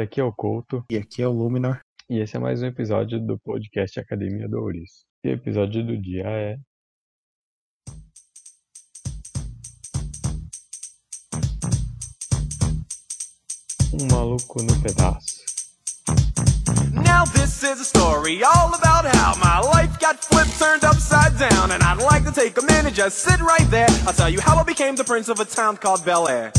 Galera, aqui é o Couto E aqui é o Luminor. e esse é mais um episódio do podcast Academia do Ouriço. E o episódio do dia é Um Maluco no Pedaço. Now this is a story all about how my life got flipped, turned upside down, and I'd like to take a minute, just sit right there. I'll tell you how I became the prince of a town called Bel Air.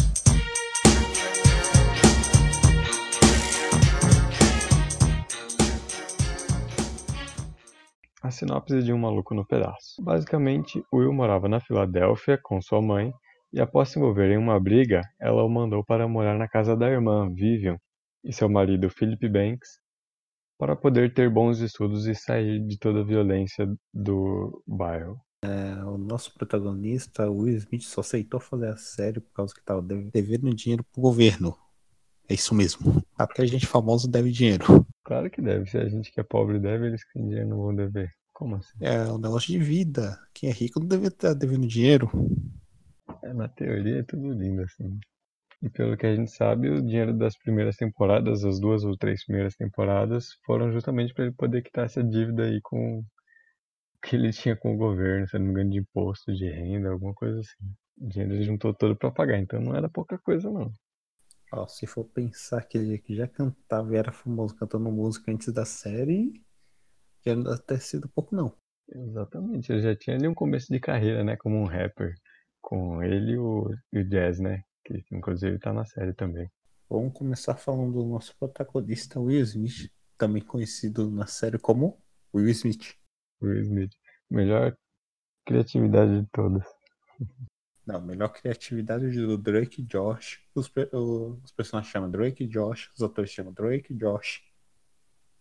A sinopse de Um Maluco no Pedaço. Basicamente, Will morava na Filadélfia com sua mãe e após se envolver em uma briga, ela o mandou para morar na casa da irmã, Vivian, e seu marido, Philip Banks, para poder ter bons estudos e sair de toda a violência do bairro. É, o nosso protagonista, Will Smith, só aceitou fazer a série por causa que estava devendo dinheiro pro governo. É isso mesmo. Até gente famosa deve dinheiro. Claro que deve, se a gente que é pobre deve, eles que têm dinheiro não vão dever. Como assim? É um negócio de vida. Quem é rico não deve estar devendo dinheiro. É, na teoria é tudo lindo assim. E pelo que a gente sabe, o dinheiro das primeiras temporadas, as duas ou três primeiras temporadas, foram justamente para ele poder quitar essa dívida aí com que ele tinha com o governo, se não me engano, de imposto, de renda, alguma coisa assim. O dinheiro ele juntou todo para pagar, então não era pouca coisa não. Ó, se for pensar que ele que já cantava e era famoso cantando música antes da série, já não deve ter sido pouco não. Exatamente, ele já tinha ali um começo de carreira, né, como um rapper, com ele e o, e o Jazz, né, que inclusive tá na série também. Vamos começar falando do nosso protagonista, Will Smith, também conhecido na série como Will Smith. Will Smith, melhor criatividade de todas. Não, melhor criatividade do Drake e Josh. Os, o- os personagens chamam Drake e Josh, os atores chamam Drake e Josh.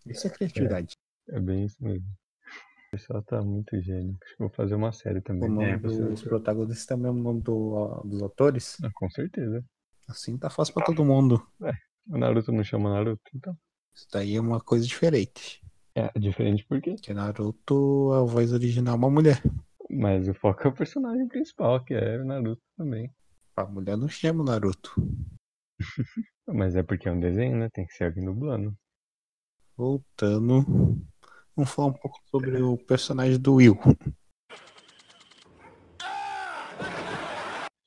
Isso é criatividade. É bem isso mesmo. O pessoal tá muito gênio. Acho que vou fazer uma série também. O nome É, dos protagonistas também é o nome do- dos atores. Ah, com certeza. Assim tá fácil pra todo mundo. O Naruto não chama Naruto, então. Isso daí é uma coisa diferente. É diferente por quê? Porque Naruto, a voz original é uma mulher. Mas o foco é o personagem principal, que é o Naruto também. A mulher não chama Naruto. Mas é porque é um desenho, né? Tem que ser alguém dublando. Voltando, vamos falar um pouco sobre o personagem do Will.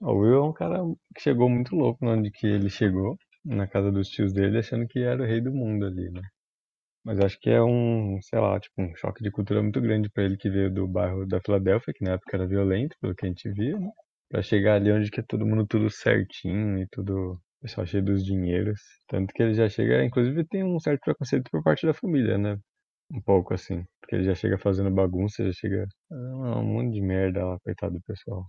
O Will é um cara que chegou muito louco onde que ele chegou, na casa dos tios dele, achando que era o rei do mundo ali, né? Mas acho que é um, sei lá, tipo, um choque de cultura muito grande pra ele que veio do bairro da Filadélfia, que na época era violento, pelo que a gente via, né? Pra chegar ali onde que é todo mundo tudo certinho e tudo, pessoal cheio dos dinheiros. Tanto que ele já chega, inclusive tem um certo preconceito por parte da família, né? Um pouco assim. Porque ele já chega fazendo bagunça, já chega. Ah, um monte de merda lá, coitado do pessoal.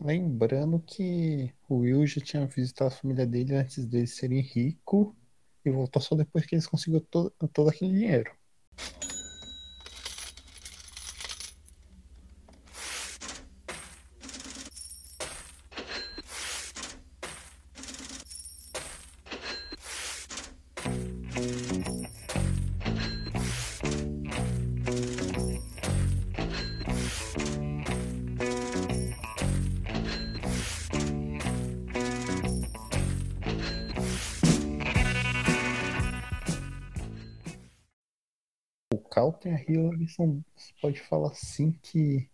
Lembrando que o Will já tinha visitado a família dele antes deles serem ricos e voltou só depois que eles conseguiram todo, todo aquele dinheiro. O Carlton e a Hillary são, você pode falar assim que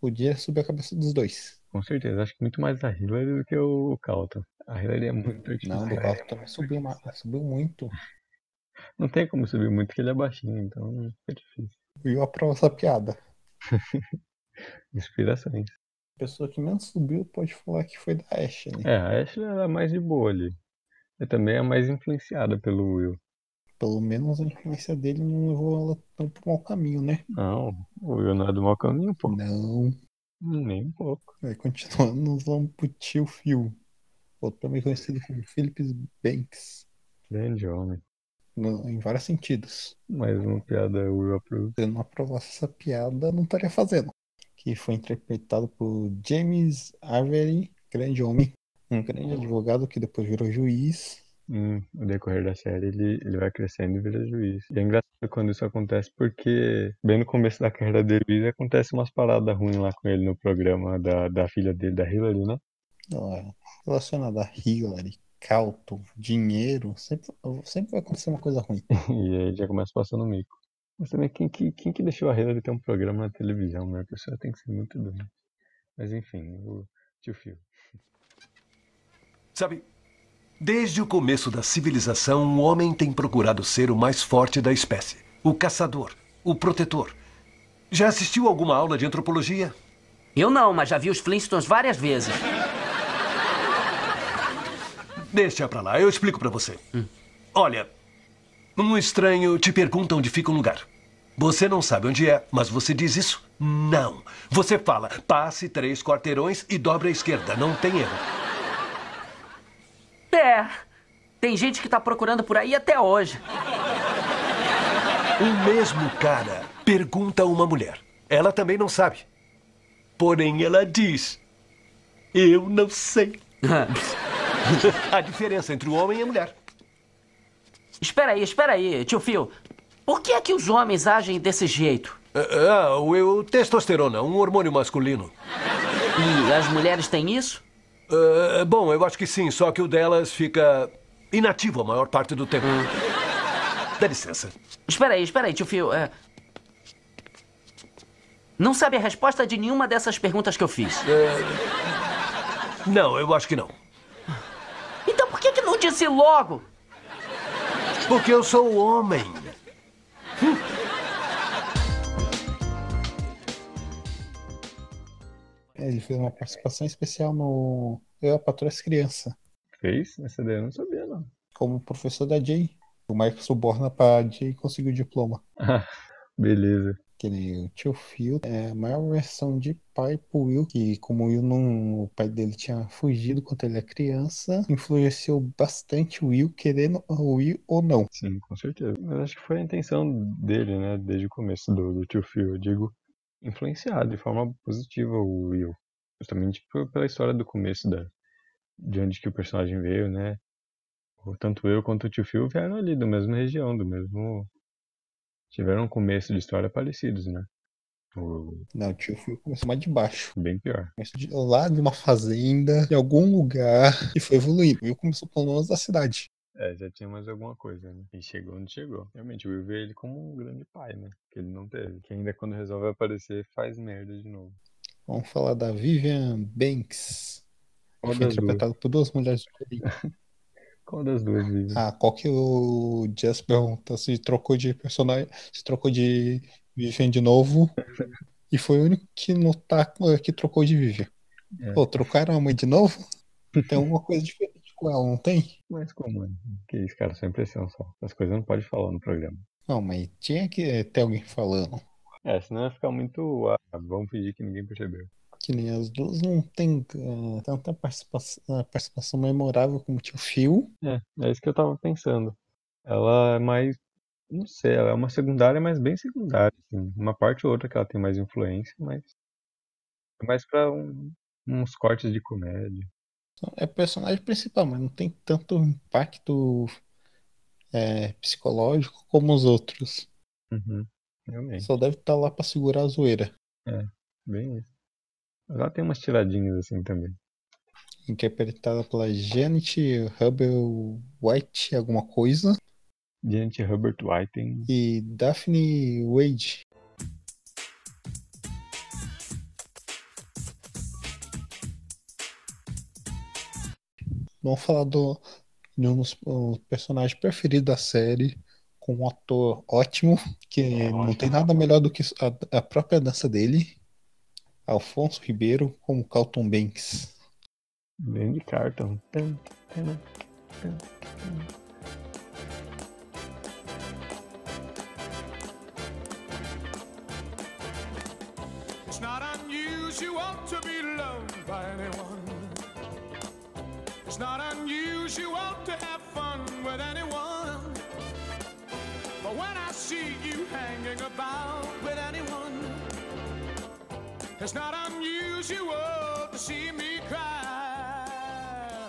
podia subir a cabeça dos dois. Com certeza, acho que muito mais a Hillary do que o Calton. A Hillary é muito Não, do artificial. Carlton também subiu, subiu muito. Não tem como subir muito porque ele é baixinho, então fica difícil. O Will aprova essa piada. Inspirações. A pessoa que menos subiu pode falar que foi da Ashley. É, a Ashley era mais de boa ali. E também é mais influenciada pelo Will. Pelo menos a influência dele não levou ela tão pro mau caminho, né? Não, o Will não é do mau caminho, pô. Não. Nem um pouco. Vai continuando, nós vamos pro tio Phil. Outro também conhecido como Philip Banks. Grande homem. no- em vários sentidos. Mais uma piada Will approve. Se eu não aprovasse essa piada, não estaria fazendo. Que foi interpretado por James Avery, grande homem. Um grande advogado que depois virou juiz. Hum, no decorrer da série ele, ele vai crescendo e vira juiz. E é engraçado quando isso acontece porque bem no começo da carreira dele acontece umas paradas ruins lá com ele no programa da, da filha dele, da Hillary, né? Ó, Relacionado a Hillary. Calto, dinheiro, sempre, sempre vai acontecer uma coisa ruim. E aí já começa passando mico. Mas também quem que, quem que deixou a Hillary ter um programa na televisão, né? A pessoa tem que ser muito doente. Mas enfim, o tio Phil. Sabe, desde o começo da civilização, o homem tem procurado ser o mais forte da espécie. O caçador, o protetor. Já assistiu alguma aula de antropologia? Eu não, mas já vi os Flintstones várias vezes. Deixa pra lá, eu explico pra você. Olha, um estranho te pergunta onde fica um lugar. Você não sabe onde é, mas você diz isso? Não. Você fala, passe três quarteirões e dobre à esquerda. Não tem erro. É. Tem gente que tá procurando por aí até hoje. O mesmo cara pergunta a uma mulher. Ela também não sabe. Porém, ela diz: Eu não sei. A diferença entre o homem e a mulher. espera aí, espera aí, tio Phil. Por que é que os homens agem desse jeito? Ah, o, o testosterona, um hormônio masculino. E as mulheres têm isso? Ah, bom, eu acho que sim, só que o delas fica inativo a maior parte do tempo. Dá licença. Espera aí, espera aí, tio Phil. é, Não sabe a resposta de nenhuma dessas perguntas que eu fiz. Não, eu acho que não. Então por que, que não disse logo? Porque eu sou homem. Ele fez uma participação especial no Eu, a Patroa e as Crianças, Fez? Essa daí eu não sabia, não. como professor da Jay. O Michael suborna pra Jay conseguir o diploma. Beleza. Aquele o tio Phil é a maior versão de pai pro Will, que como o Will não, o pai dele tinha fugido quando ele era criança, influenciou bastante o Will, querendo o Will ou não. Sim, com certeza. Mas acho que foi a intenção dele, né? Desde o começo do, do tio Phil. Eu digo, influenciar de forma positiva o Will. Justamente por- pela história do começo da, de onde que o personagem veio, né? Tanto eu quanto o tio Phil vieram ali da mesma região, do mesmo. Tiveram um começo de história parecidos, né? O, Não, o tio Phil começou mais de baixo. bem pior. Começou de, lá de uma fazenda, de algum lugar, e foi evoluindo. O Will começou pelo menos da cidade. É, já tinha mais alguma coisa, né? E chegou onde chegou. Realmente, o Will vê ele como um grande pai, né? Que ele não teve. Que ainda quando resolve aparecer, faz merda de novo. Vamos falar da Vivian Banks. Qual foi duas? interpretada por duas mulheres diferentes. Qual das duas, Vivi? Ah, qual que o Jess pergunta se trocou de personagem, se trocou de Vivian de novo. E foi o único que notar que trocou de Vivian. É. Pô, trocaram a mãe de novo? Tem alguma coisa diferente com ela, não tem? Mas como é? Que isso, cara, só impressão só. As coisas não pode falar no programa. Não, mas tinha que ter alguém falando. É, senão vai ficar muito. Ah, vamos fingir que ninguém percebeu. Que nem as duas não tem eh, tanta participação, eh, participação memorável como tinha o Phil. É, é isso que eu tava pensando. Ela é mais. Não sei, ela é uma secundária, mas bem secundária. Assim. Uma parte ou outra que ela tem mais influência, mas. É mais pra um- uns cortes de comédia. É personagem principal, mas não tem tanto impacto eh, psicológico como os outros. Uhum, realmente. Só deve estar lá pra segurar a zoeira. Bem isso. Ela tem umas tiradinhas assim também. Interpretada pela Janet Hubble White, alguma coisa, Diante Herbert Whiting. e Daphne Wade. Vamos falar do, de um dos um personagens preferidos da série, com um ator ótimo, que não tem nada melhor do que a, a própria dança dele, Alfonso Ribeiro, como Carlton Banks. Bem de cartão. Tum, tum, tum. It's not unusual to be loved by anyone. It's not unusual to have fun with anyone. See you hanging about with anyone, it's not unusual to see me cry.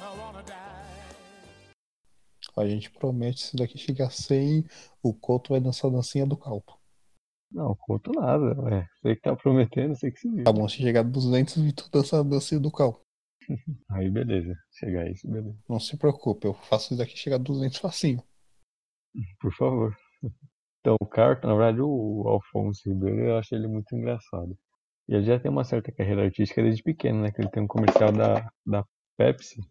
I wanna die. A gente promete se daqui chegar a 100, o Couto vai dançar a dancinha do Calpo. Não, conto nada. É, sei que tá prometendo, sei que se viu. Tá bom, se chegar a 200, o Vitor dança a dancinha do Calpo. Aí beleza. Chegar a isso, beleza. Não se preocupe, eu faço isso daqui chegar a 200 facinho. Por favor. Então, o Carton, na verdade, o Alfonso Ribeiro, eu acho ele muito engraçado. E ele já tem uma certa carreira artística desde pequeno, né? Que ele tem um comercial da, da Pepsi,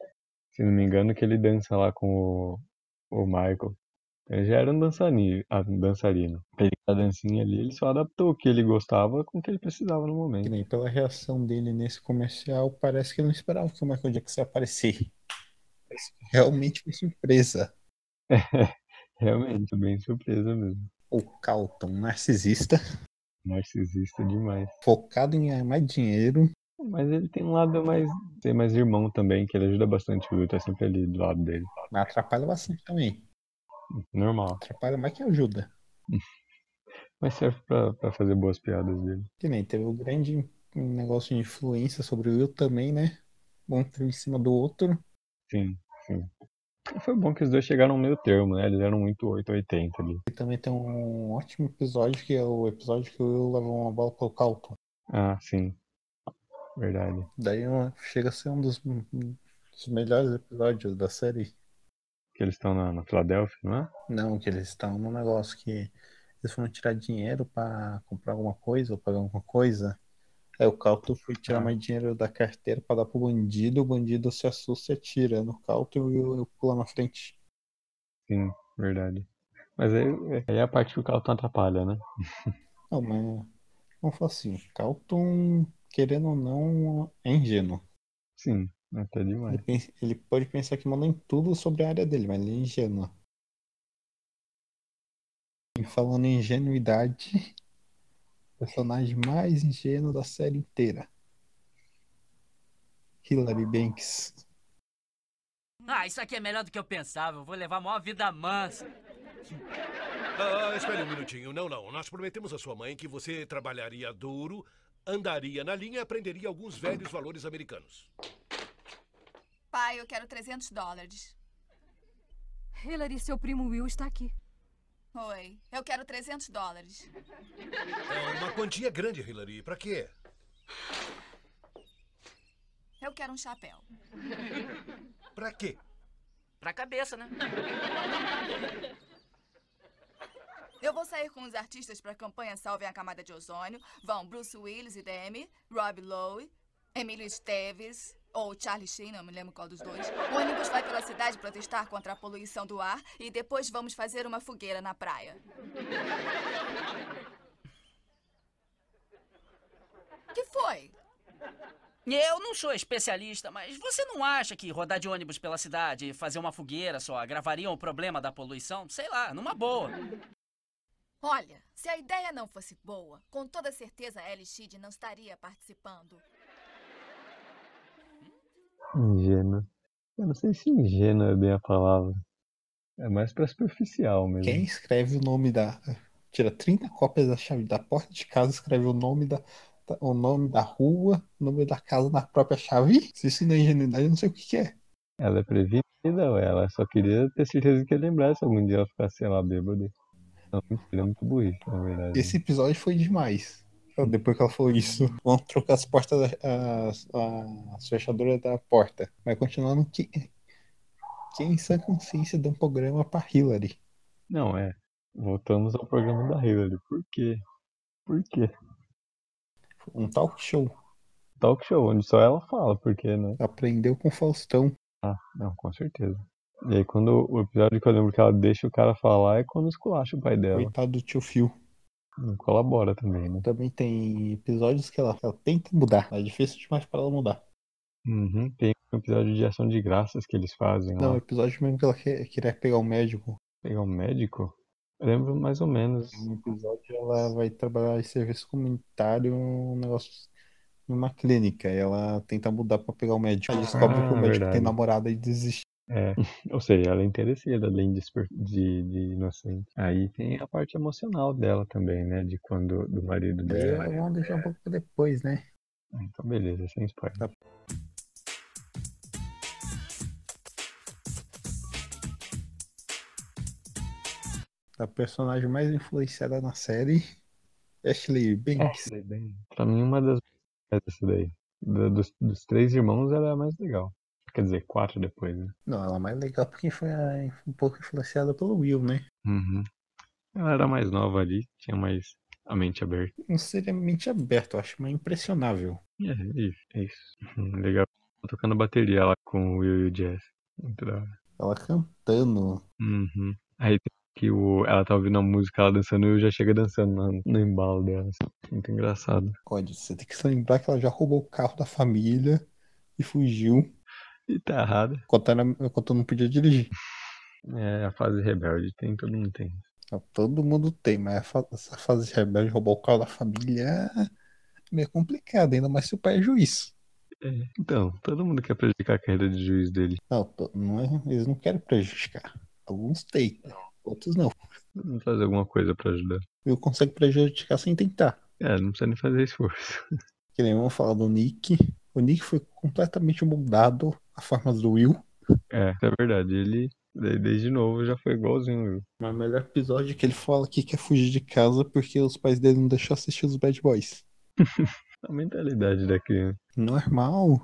se não me engano, que ele dança lá com o, o Michael. Ele já era um dançarino, ah, um dançarino. Ele, a dancinha ali, ele só adaptou o que ele gostava com o que ele precisava no momento. nem pela reação dele nesse comercial, parece que ele não esperava que o Michael Jackson que Realmente foi surpresa. Realmente, bem surpresa mesmo. O Calton, narcisista, Narcisista demais. focado em mais dinheiro. Mas ele tem um lado mais. Tem mais irmão também, que ele ajuda bastante o Will, tá sempre ali do lado dele. Mas atrapalha bastante também. Normal. Atrapalha mais que ajuda. Mas serve pra, pra fazer boas piadas dele. Que nem teve o grande negócio de influência sobre o Will também, né? Um em cima do outro. Sim, sim. Foi bom que os dois chegaram no meio termo, né? Eles eram muito 880 ali. E também tem um ótimo episódio, que é o episódio que o Will levou uma bola pro Calton. Ah, sim. Verdade. Daí chega a ser um dos, dos melhores episódios da série. Que eles estão na, na Filadélfia, não é? Não, que eles estão num negócio que eles foram tirar dinheiro pra comprar alguma coisa ou pagar alguma coisa. Aí o Calton foi tirar Ah. mais dinheiro da carteira pra dar pro bandido, o bandido se assusta e atira no Calton e o Will pula na frente. Sim, verdade. Mas aí, aí é a parte que o Carlton atrapalha, né? Não, mas vamos falar assim, o Calton, querendo ou não, é ingênuo. Sim, até Ele, demais. pensa- ele pode pensar que manda em tudo sobre a área dele, mas ele é ingênuo. E falando em ingenuidade, personagem mais ingênuo da série inteira. Hilary Banks. Ah, isso aqui é melhor do que eu pensava. Eu vou levar a maior vida mansa. Ah, espere um minutinho. Não, não. Nós prometemos à sua mãe que você trabalharia duro, andaria na linha e aprenderia alguns velhos valores americanos. Pai, eu quero 300 dólares. Hillary, seu primo Will está aqui. Oi, eu quero 300 dólares. É uma quantia grande, Hillary. Pra quê? Eu quero um chapéu. Pra quê? Pra cabeça, né? Eu vou sair com os artistas para a campanha Salvem a Camada de Ozônio. Vão Bruce Willis e Demi, Rob Lowe, Emílio Esteves ou Charlie Sheen, não me lembro qual dos dois. O ônibus vai pela cidade protestar contra a poluição do ar e depois vamos fazer uma fogueira na praia. que foi? Eu não sou especialista, mas você não acha que rodar de ônibus pela cidade e fazer uma fogueira só agravariam o problema da poluição? Sei lá, numa boa. Olha, se a ideia não fosse boa, com toda certeza a Sheed não estaria participando. Ingênuo. Eu não sei se ingênuo é bem a palavra. É mais pra superficial mesmo. Quem escreve o nome da. Tira 30 cópias da chave da porta de casa, escreve o nome da, o nome da rua, o nome da casa na própria chave. Se isso não é ingenuidade, eu não sei o que, que é. Ela é prevenida, ué. Ela só queria ter certeza que ia lembrar se algum dia ela ficasse, sei lá, bêbada. Não, mentira, é muito burrice, na verdade. Esse episódio foi demais. Depois que ela falou isso, vamos trocar as portas, da- as, as fechaduras da porta. Vai continuando que. Quem em sã consciência dá um programa pra Hillary? Não, é. Voltamos ao programa da Hillary. Por quê? Por quê? Um talk show. Talk show, onde só ela fala, por quê, né? Aprendeu com o Faustão. Ah, não, com certeza. E aí quando o episódio que eu lembro que ela deixa o cara falar é quando esculacha o pai dela. Coitado do tio Phil. Não colabora também, né? Também tem episódios que ela, ela tenta mudar. É difícil demais pra ela mudar. Uhum. Tem um episódio de ação de graças que eles fazem Não, lá. episódio mesmo que ela quer, queria pegar um médico. Pegar um médico? Eu lembro mais ou menos. No episódio ela vai trabalhar em serviço comunitário, um negócio em uma clínica. E ela tenta mudar pra pegar o médico. Aí descobre que o Ah, médico tem verdade. namorada e desiste. É. Ou seja, ela é interesseira, além de, de, de inocente. Aí tem a parte emocional dela também, né? De quando do marido dela. vamos deixar um pouco pra depois, né? Ah, Então beleza, sem spoiler. Tá. A personagem mais influenciada na série, Ashley Banks. Ashley Banks. Pra mim, uma das dessa daí. Da- dos, dos três irmãos, ela é a mais legal. Quer dizer, quatro depois, né? Não, ela é mais legal porque foi um pouco influenciada pelo Will, né? Uhum. Ela era mais nova ali, tinha mais a mente aberta. Não seria mente aberta, eu acho mais impressionável. É, é isso, é isso. Uhum, Legal. Tocando bateria lá com o Will e o Jazz. Muito da hora. Ela cantando. Uhum. Aí tem que o, ela tá ouvindo a música, ela dançando e o Will já chega dançando no, no embalo dela. assim. Muito engraçado. Olha, você tem que se lembrar que ela já roubou o carro da família e fugiu E tá errado. enquanto, era, enquanto não podia dirigir. É, a fase rebelde tem, todo mundo tem. Todo mundo tem, mas essa fase de rebelde roubar o carro da família é meio complicado, ainda mais se o pai é juiz. É, então, todo mundo quer prejudicar a carreira de juiz dele. Não, to- não é- eles não querem prejudicar. Alguns têm, outros não. Vamos fazer alguma coisa pra ajudar. Eu consegue prejudicar sem tentar. É, não precisa nem fazer esforço. Que nem vamos falar do Nick. O Nick foi completamente moldado à forma do Will. É, é verdade. Ele, de- desde novo, já foi igualzinho o Will. Mas o melhor episódio é que ele fala que quer fugir de casa porque os pais dele não deixaram assistir os Bad Boys. A mentalidade da criança. Normal.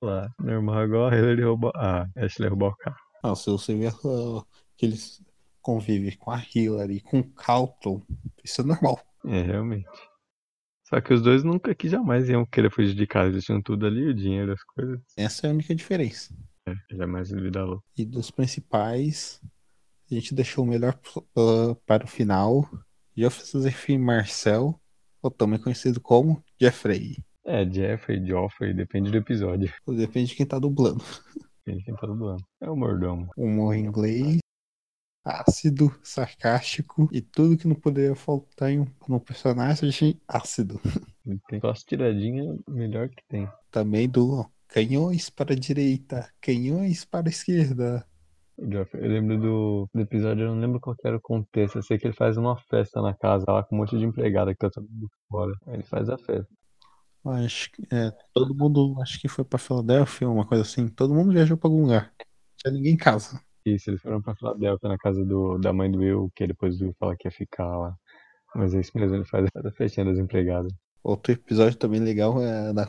Lá, normal, igual a Hillary roubou. Ah, Ashley roubou o carro. Não, se você vê uh, que eles convivem com a Hillary, com o Calton, isso é normal. É, realmente. Só que os dois nunca que jamais iam querer fugir de casa. Eles tinham tudo ali, o dinheiro, as coisas. Essa é a única diferença. É, jamais vida louca. E dos principais, a gente deixou o melhor uh, para o final. Joseph Marcel, ou também conhecido como Jeffrey. É, Jeffrey, Joffrey, depende do episódio. Depende de quem tá dublando. Depende de quem tá dublando. É o mordomo. Humor em inglês, ácido, sarcástico e tudo que não poderia faltar em um, personagem ácido. Só as tiradinhas melhor que tem. Também do canhões para a direita, canhões para a esquerda. Eu lembro do, do episódio, eu não lembro qual que era o contexto. Eu sei que ele faz uma festa na casa lá com um monte de empregada que tá todo mundo fora. Aí ele faz a festa. Acho que é, todo mundo, acho que foi para Filadélfia, uma coisa assim. Todo mundo viajou para algum lugar. Não tinha ninguém em casa. Isso, eles foram pra Filadélfia na casa do, da mãe do Will, que depois do Will fala que ia ficar lá. Mas é isso mesmo, ele faz a festinha das empregadas. Outro episódio também legal é da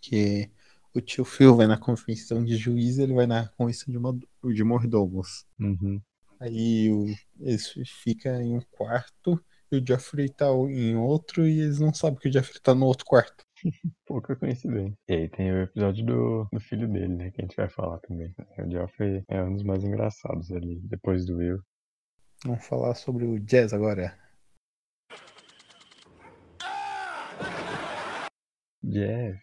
que o tio Phil vai na convenção de juiz, ele vai na convenção de, de mordomos. Uhum. Aí o... eles ficam em um quarto e o Jeffrey tá em outro e eles não sabem que o Jeffrey tá no outro quarto. Pouca coincidência. E aí tem o episódio do, do filho dele, né? Que a gente vai falar também. O Joffrey é um dos mais engraçados ali, depois do Will. Vamos falar sobre o Jazz agora. Jazz.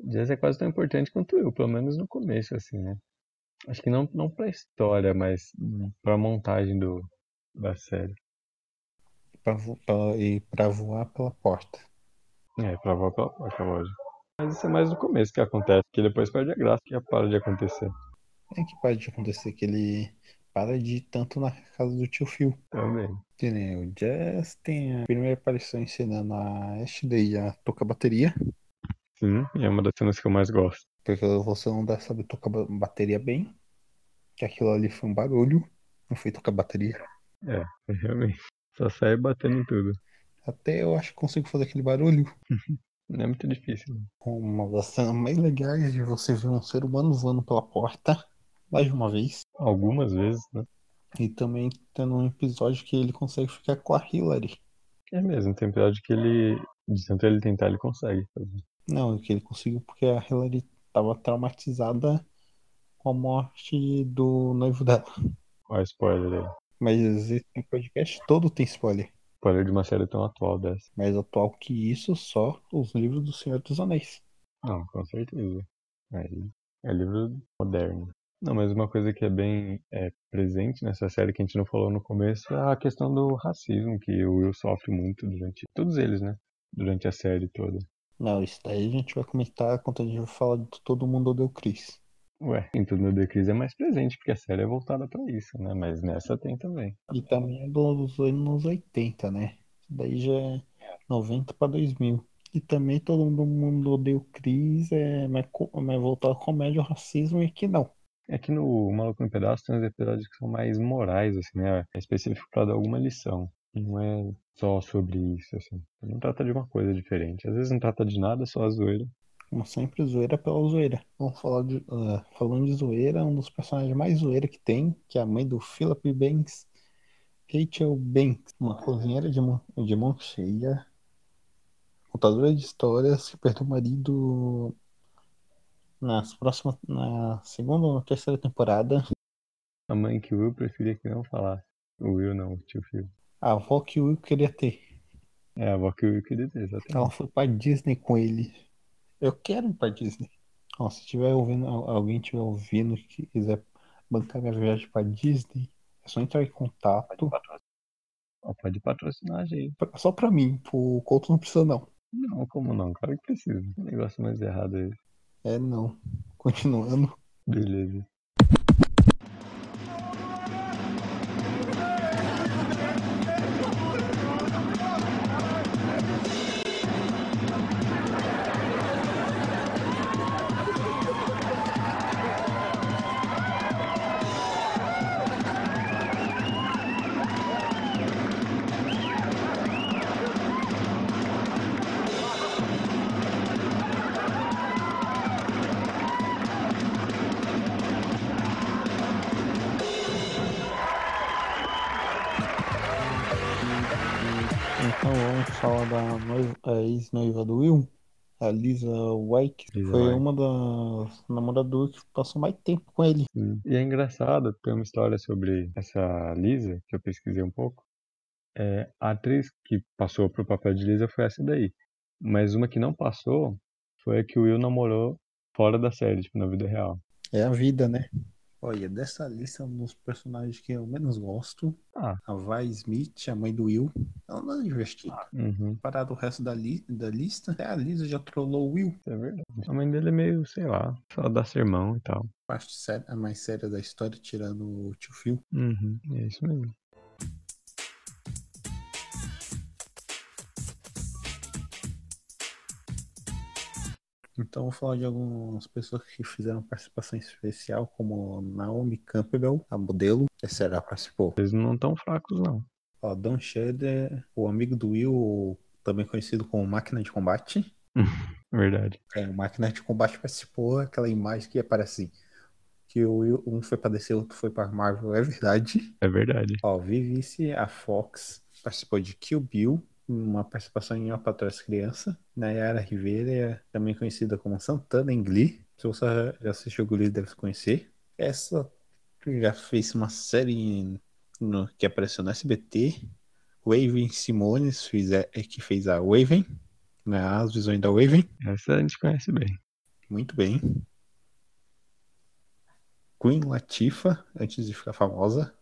Jazz é quase tão importante quanto eu, pelo menos no começo, assim, né? Acho que não, não pra história, mas pra montagem do, da série. Pra, pra... E pra voar pela porta. É, pra pela porta, lógico. Mas isso é mais no começo que acontece, que depois perde a graça que já para de acontecer. É que pode acontecer que ele para de ir tanto na casa do tio Phil. Também. Que nem o Jazz tem a primeira aparição ensinando a Ashley a tocar bateria. Sim, e é uma das cenas que eu mais gosto. Porque você não deve saber tocar ba- bateria bem. Que aquilo ali foi um barulho. Não foi tocar bateria. É, realmente. Só sai batendo em tudo. Até eu acho que consigo fazer aquele barulho. Não é muito difícil. né? Uma das cenas mais legais de você ver um ser humano voando pela porta. Mais de uma vez. Algumas vezes, né? E também tendo um episódio que ele consegue ficar com a Hillary. É mesmo, tem episódio que ele, de tanto ele tentar, ele consegue fazer. Não, que ele conseguiu porque a Hillary estava traumatizada com a morte do noivo dela. Olha spoiler aí. Mas esse podcast todo tem spoiler. Spoiler de uma série tão atual dessa. Mais atual que isso, só os livros do Senhor dos Anéis. Não, com certeza. Aí é livro moderno. Não, mas uma coisa que é bem é, presente nessa série que a gente não falou no começo é a questão do racismo que o Will sofre muito durante. Todos eles, né? Durante a série toda. Não, isso daí a gente vai comentar quando a gente vai falar de Todo Mundo Odeia o Chris. Ué, em tudo no The Chris é mais presente, porque a série é voltada pra isso, né? Mas nessa tem também. E também é dos anos 80, né? Daí já é 90 para 2000. E também Todo Mundo Odeia o Chris é mais, mais voltado à comédia, ao racismo e aqui não. É que no Maluco no Pedaço tem uns episódios que são mais morais, assim, né? É específico pra dar alguma lição. Não é só sobre isso, assim. Não trata de uma coisa diferente. Às vezes não trata de nada, só a zoeira. Como sempre, zoeira pela zoeira. Vamos falar de. ah, falando de zoeira, um dos personagens mais zoeira que tem, que é a mãe do Philip Banks, Rachel Banks, uma cozinheira de mão, de mão cheia, contadora de histórias que perdeu o marido nas próximas. na segunda ou terceira temporada. A mãe que o Will preferia que não falasse. O Will não, o tio Phil. A avó que o Will queria ter. É a avó que o Will queria ter, exatamente. Ela foi pra Disney com ele. Eu quero ir pra Disney. Ó, se tiver ouvindo, al- alguém tiver ouvindo que quiser bancar minha viagem pra Disney, é só entrar em contato. Pode patrocinar a gente. Só pra mim, pro Couto não precisa não. Não, como não? Claro que precisa. Que negócio mais errado aí. É não. Continuando. Beleza. Vamos falar da ex-noiva do Will, a Lisa White, Lisa foi White. uma das namoradas do Will que passou mais tempo com ele. Sim. E é engraçado, tem uma história sobre essa Lisa, que eu pesquisei um pouco. É, a atriz que passou pro papel de Lisa foi essa daí. Mas uma que não passou foi a que o Will namorou fora da série, tipo, na vida real. É a vida, né? Olha, dessa lista, um dos personagens que eu menos gosto, Ah. a Vi Smith, a mãe do Will, ela não é divertida. Uhum, Parado o resto da, li da lista, até a Lisa já trollou o Will. é verdade. A mãe dele é meio, sei lá, só dá sermão e tal. Parte séria, a mais séria da história, tirando o tio Phil. Uhum, é isso mesmo. Então vou falar de algumas pessoas que fizeram participação especial, como Naomi Campbell, a modelo. Essa ela participou. Eles não tão fracos, não. Ó, Don Shudder, o amigo do Will, também conhecido como Máquina de Combate. Verdade. É, o Máquina de Combate participou, aquela imagem que aparece assim, que o Will, um foi pra DC, outro foi pra Marvel, é verdade. É verdade. Ó, Vivice, a Fox, participou de Kill Bill, uma participação em Uma Patrulha das Crianças. Nayara Rivera, também conhecida como Santana em Glee. Se você já assistiu Glee, deve conhecer. Essa já fez uma série no- que apareceu no SBT. Waven Simones, fez é que fez a Waven, né, as visões da Waven. Essa a gente conhece bem. Muito bem. Queen Latifah, antes de ficar famosa.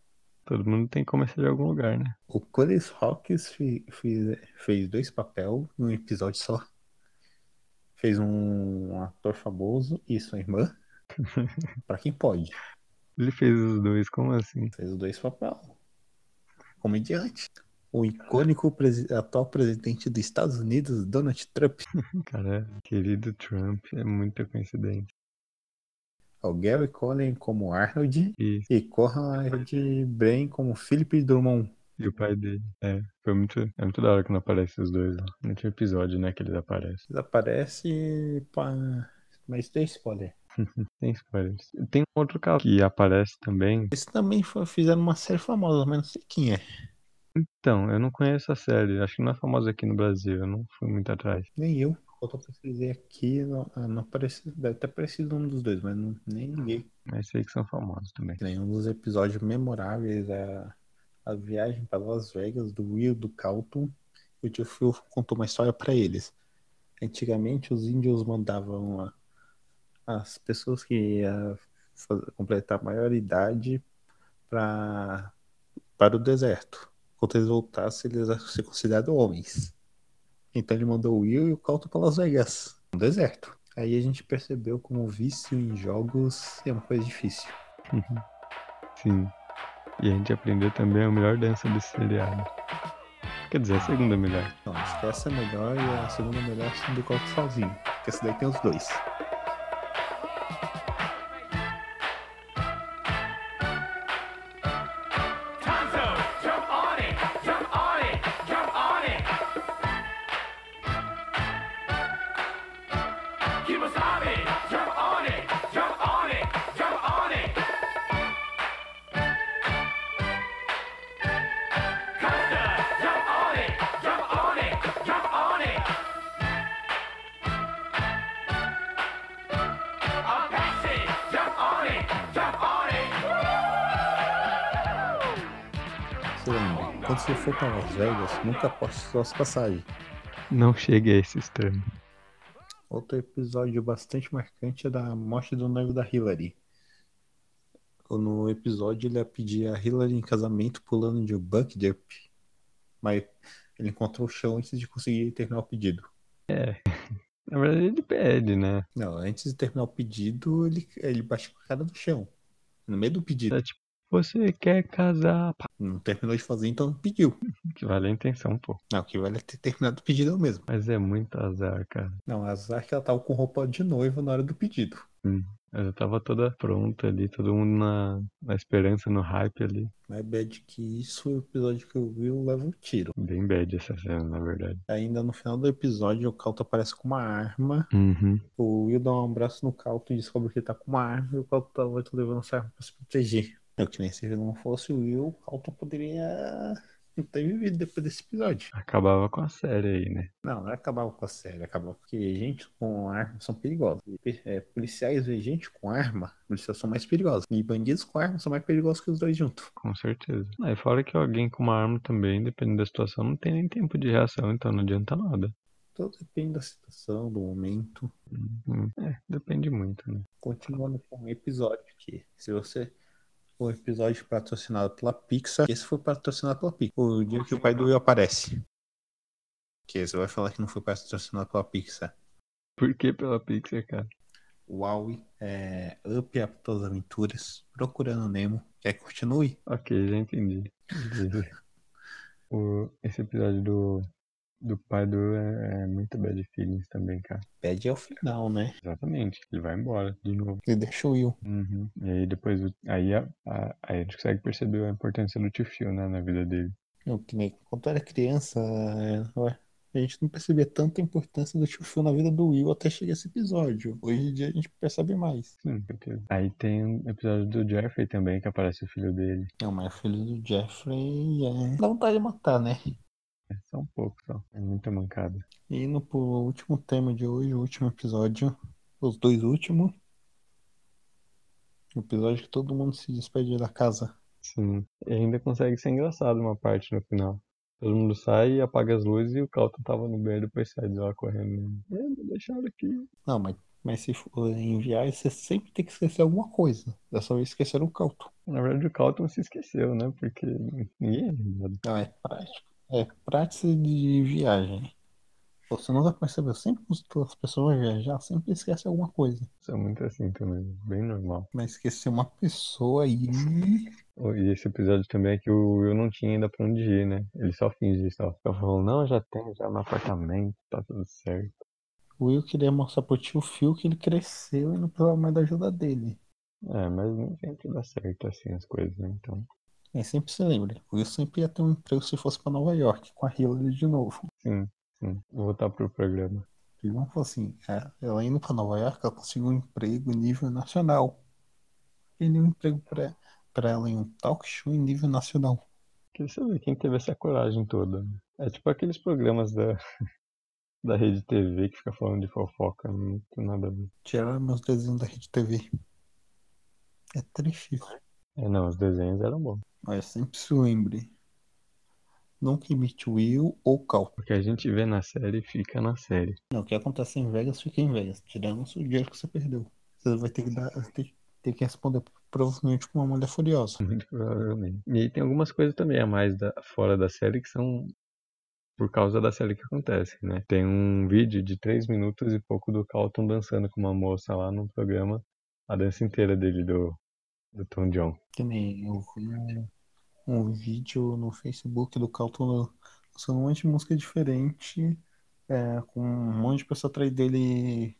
Todo mundo tem que começar de algum lugar, né? O Chris Hawkins fe- fez, fez dois papéis num episódio só. Fez um ator famoso e sua irmã. pra quem pode. Ele fez os dois, como assim? Fez os dois papéis. Comediante. O icônico presi- atual presidente dos Estados Unidos, Donald Trump. Cara, querido Trump, é muita coincidência. O Gary Colen como Arnold. Isso. E Conrad Brain como Philip Drummond. E o pai dele. É, foi muito. É muito da hora quando aparecem os dois lá. No último episódio, né, que eles aparecem. Desaparece pra... Mas tem spoiler. Tem spoilers. Tem um outro caso que aparece também. Eles também foi- fizeram uma série famosa, mas não sei quem é. Então, eu não conheço a série. Acho que não é famosa aqui no Brasil. Eu não fui muito atrás. Nem eu. Eu pesquisei aqui, não, ah, não apareceu, deve ter aparecido um dos dois, mas não, nem ninguém. Mas sei que são famosos também. Nenhum dos episódios memoráveis é a viagem para Las Vegas do Will do Calton. O tio Phil contou uma história para eles. Antigamente, os índios mandavam a- as pessoas que ia faz- completar a maioridade pra, para o deserto. Quando eles voltassem, eles iam ser considerados homens. Então ele mandou o Will e o Calton para Las Vegas, no deserto. Aí a gente percebeu como o vício em jogos é uma coisa difícil. Sim. E a gente aprendeu também a melhor dança desse seriado. Quer dizer, a segunda melhor. Não, acho que essa é a melhor e a segunda melhor é do Calton sozinho. Porque essa daí tem os dois. Você for para Las Vegas, nunca aposte suas passagens. Não chegue a esse extremo. Outro episódio bastante marcante é da morte do noivo da Hillary. No episódio ele ia pedir a Hillary em casamento pulando de um bunk jump, mas ele encontrou o chão antes de conseguir terminar o pedido. É. Na verdade ele pede, né? Não, antes de terminar o pedido, ele, ele bate com a cara no chão. No meio do pedido. É tipo, você quer casar? Pá, Não terminou de fazer, então pediu. Que vale a intenção, pô. Não, o que vale é ter terminado o pedido é o mesmo. Mas é muito azar, cara. Não, azar que ela tava com roupa de noiva na hora do pedido. Ela tava toda pronta ali, todo mundo na, na esperança, no hype ali. Mais bad que isso, o episódio que eu vi, eu levo um tiro. Bem bad essa cena, na verdade. Ainda no final do episódio, o Calto aparece com uma arma. Uhum. O Will dá um abraço no Calto e descobre que ele tá com uma arma. E o Calto tava levando essa arma pra se proteger. É que nem se não fosse o Will, o Calto poderia não ter vivido depois desse episódio. Acabava com a série aí, né? Não, não acabava com a série, acabava porque gente com arma são perigosos. É, policiais e gente com arma, policiais são mais perigosos. E bandidos com arma são mais perigosos que os dois juntos. Com certeza. Ah, e fora que alguém com uma arma também, dependendo da situação, não tem nem tempo de reação, então não adianta nada. Tudo depende da situação, do momento. Hum, É, depende muito, né? Continuando com o episódio aqui. Se você. O episódio patrocinado pela Pixar. Esse foi patrocinado pela Pixar. O dia que o pai do Will aparece. Que você vai falar que não foi patrocinado pela Pixar. Por que pela Pixar, cara? Wowie, é, Up a todas as aventuras, Procurando Nemo. Quer que continue? Ok, já entendi. O, esse episódio do, do pai do é, é muito bad feelings também, cara. Pede ao final, né? Exatamente. Ele vai embora de novo. Ele deixa o Will. Uhum. E aí depois, o- aí a, a, aí a gente consegue perceber a importância do tio Phil, né, na vida dele. Eu, que nem quando eu era criança, é, ué, a gente não percebia tanta importância do tio Phil na vida do Will até chegar esse episódio. Hoje em dia a gente percebe mais. Sim, certeza. Aí tem um episódio do Jeffrey também, que aparece o filho dele. Não, mas o filho do Jeffrey é. Dá vontade de matar, né? É só um pouco, só. É muita mancada. E indo pro último tema de hoje, o último episódio, os dois últimos. O episódio que todo mundo se despede da casa. Sim. E ainda consegue ser engraçado uma parte no final. Todo mundo sai e apaga as luzes e o Calton tava no banheiro depois sai de lá correndo. É, me deixaram aqui. Não, mas, mas se for enviar, você sempre tem que esquecer alguma coisa. Dessa vez esqueceram o Calto. Na verdade o Calton se esqueceu, né? Porque ninguém é lembrado. Não, é prático. É prática de viagem. Você não vai perceber, sempre que as pessoas viajar, sempre esquece alguma coisa. Isso é muito assim também, bem normal. Mas esquecer uma pessoa aí. Oh, E esse episódio também é que o Will não tinha ainda pra onde ir, né? Ele só finge só. Ela falou, não, já tenho, já no apartamento, tá tudo certo. O Will queria mostrar pro tio Phil que ele cresceu e não precisava mais da ajuda dele. É, mas nem sempre dá certo assim as coisas, né? Então, Aí sempre se lembra, o Will sempre ia ter um emprego se fosse pra Nova York, com a Hillary de novo. sim, sim. Vou voltar pro programa. Ele não falou assim, é, ela indo pra Nova York, ela conseguiu um emprego em nível nacional. Ele deu um emprego pra, pra ela em um talk show em nível nacional. Queria saber quem teve essa coragem toda. É tipo aqueles programas da, da Rede TV que fica falando de fofoca, não tem nada a ver. Tiraram meus desenhos da Rede TV. É triste isso. É, não, os desenhos eram bons. Mas sempre se lembre. Nunca imite Will ou Cal. O que a gente vê na série fica na série. Não, o que acontece em Vegas fica em Vegas. Tirando o dinheiro que você perdeu. Você vai ter que dar. Ter, ter que responder provavelmente com uma mulher furiosa. Muito provavelmente. E aí tem algumas coisas também a mais da, fora da série que são por causa da série que acontece, né? Tem um vídeo de três minutos e pouco do Carlton dançando com uma moça lá no programa, a dança inteira dele do, do Tom John. Que nem eu vi um, um vídeo no Facebook do Calton lançando um monte de música diferente, é, com um monte de pessoa atrás dele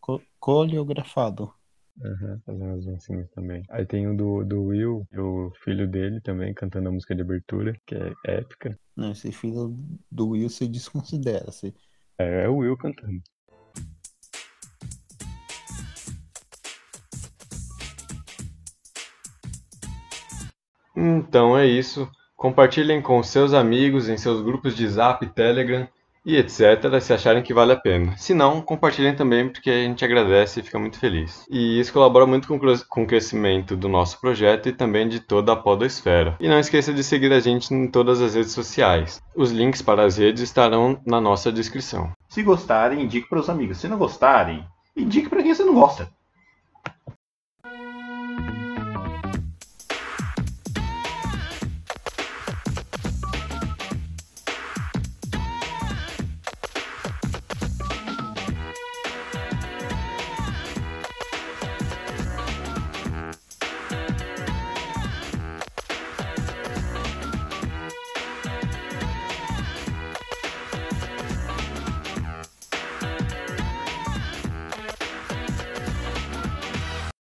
co- coreografado. Uhum, fazendo as dancinhas também. Aí tem o do, do Will, e o filho dele também, cantando a música de abertura, que é épica. Não, esse filho do Will se desconsidera. Você... É, é o Will cantando. Então é isso. Compartilhem com seus amigos em seus grupos de Zap Telegram e etc, se acharem que vale a pena. Se não, compartilhem também porque a gente agradece e fica muito feliz. E isso colabora muito com, com o crescimento do nosso projeto e também de toda a podosfera. E não esqueça de seguir a gente em todas as redes sociais. Os links para as redes estarão na nossa descrição. Se gostarem, indique para os amigos. Se não gostarem, indique para quem você não gosta.